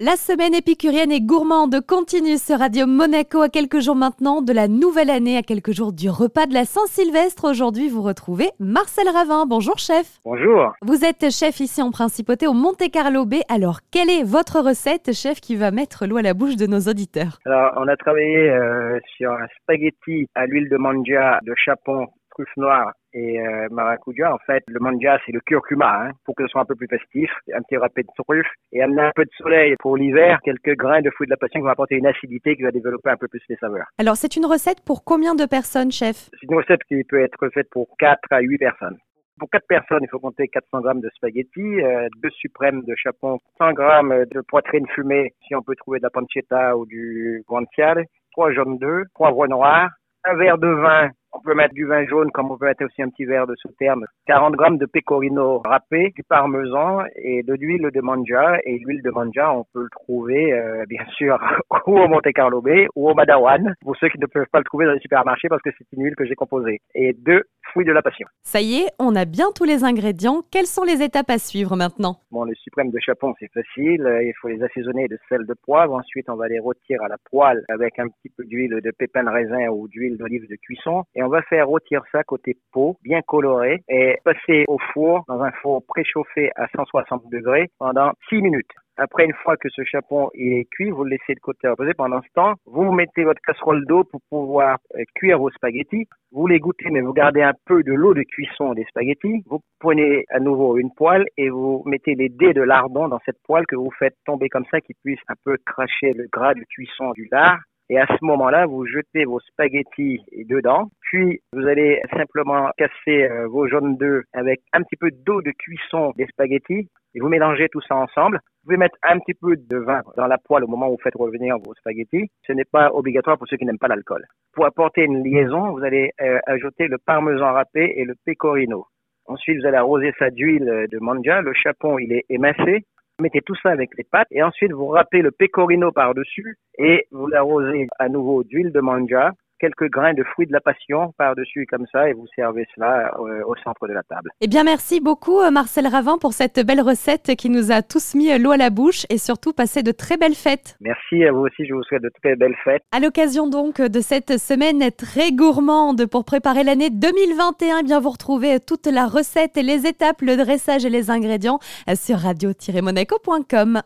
La semaine épicurienne et gourmande continue sur Radio Monaco à quelques jours maintenant de la nouvelle année, à quelques jours du repas de la Saint-Sylvestre. Aujourd'hui, vous retrouvez Marcel Ravin. Bonjour chef. Bonjour. Vous êtes chef ici en Principauté au Monte Carlo Bay. Alors, quelle est votre recette, chef, qui va mettre l'eau à la bouche de nos auditeurs? Alors, on a travaillé euh, sur un spaghetti à l'huile de mangia de chapon truffe noire et euh, maracuja. En fait, le manja, c'est le curcuma, hein, pour que ce soit un peu plus festif, un petit râpé de truffe et amener un peu de soleil pour l'hiver, quelques grains de fruits de la passion qui vont apporter une acidité qui va développer un peu plus les saveurs. Alors, c'est une recette pour combien de personnes, chef? C'est une recette qui peut être faite pour 4 à 8 personnes. Pour 4 personnes, il faut compter 400 grammes de spaghettis, euh, 2 suprêmes de chapon, 100 grammes de poitrine fumée, si on peut trouver de la pancetta ou du guanciale, 3 jaunes d'œufs, poivre noir, un verre de vin on peut mettre du vin jaune comme on peut mettre aussi un petit verre de sauterne, 40 grammes de pecorino râpé, du parmesan et de l'huile de manja. Et l'huile de manja, on peut le trouver euh, bien sûr ou au Monte Carlo Bay ou au Madawan, pour ceux qui ne peuvent pas le trouver dans les supermarchés parce que c'est une huile que j'ai composée. Et deux fruits de la passion. Ça y est, on a bien tous les ingrédients. Quelles sont les étapes à suivre maintenant? Bon, le suprême de chapon, c'est facile. Il faut les assaisonner de sel de poivre. Ensuite, on va les rôtir à la poêle avec un petit peu d'huile de pépins de raisin ou d'huile d'olive de cuisson. Et on va faire rôtir ça côté peau, bien coloré, et passer au four, dans un four préchauffé à 160 degrés pendant 6 minutes. Après, une fois que ce chapon est cuit, vous le laissez de côté reposer. Pendant ce temps, vous mettez votre casserole d'eau pour pouvoir euh, cuire vos spaghettis. Vous les goûtez, mais vous gardez un peu de l'eau de cuisson des spaghettis. Vous prenez à nouveau une poêle et vous mettez les dés de lardon dans cette poêle que vous faites tomber comme ça, qui puisse un peu cracher le gras de cuisson du lard. Et à ce moment-là, vous jetez vos spaghettis dedans. Puis, vous allez simplement casser euh, vos jaunes d'œufs avec un petit peu d'eau de cuisson des spaghettis. Et vous mélangez tout ça ensemble. Vous pouvez mettre un petit peu de vin dans la poêle au moment où vous faites revenir vos spaghettis. Ce n'est pas obligatoire pour ceux qui n'aiment pas l'alcool. Pour apporter une liaison, vous allez euh, ajouter le parmesan râpé et le pecorino. Ensuite, vous allez arroser ça d'huile de manja. Le chapon, il est émincé mettez tout ça avec les pâtes et ensuite vous râpez le pecorino par-dessus et vous l'arrosez à nouveau d'huile de manja quelques grains de fruits de la passion par-dessus comme ça et vous servez cela euh, au centre de la table. Eh bien, merci beaucoup euh, Marcel Ravin pour cette belle recette qui nous a tous mis l'eau à la bouche et surtout passé de très belles fêtes. Merci à vous aussi, je vous souhaite de très belles fêtes. À l'occasion donc de cette semaine très gourmande pour préparer l'année 2021, eh bien vous retrouvez toute la recette et les étapes, le dressage et les ingrédients sur radio-monaco.com.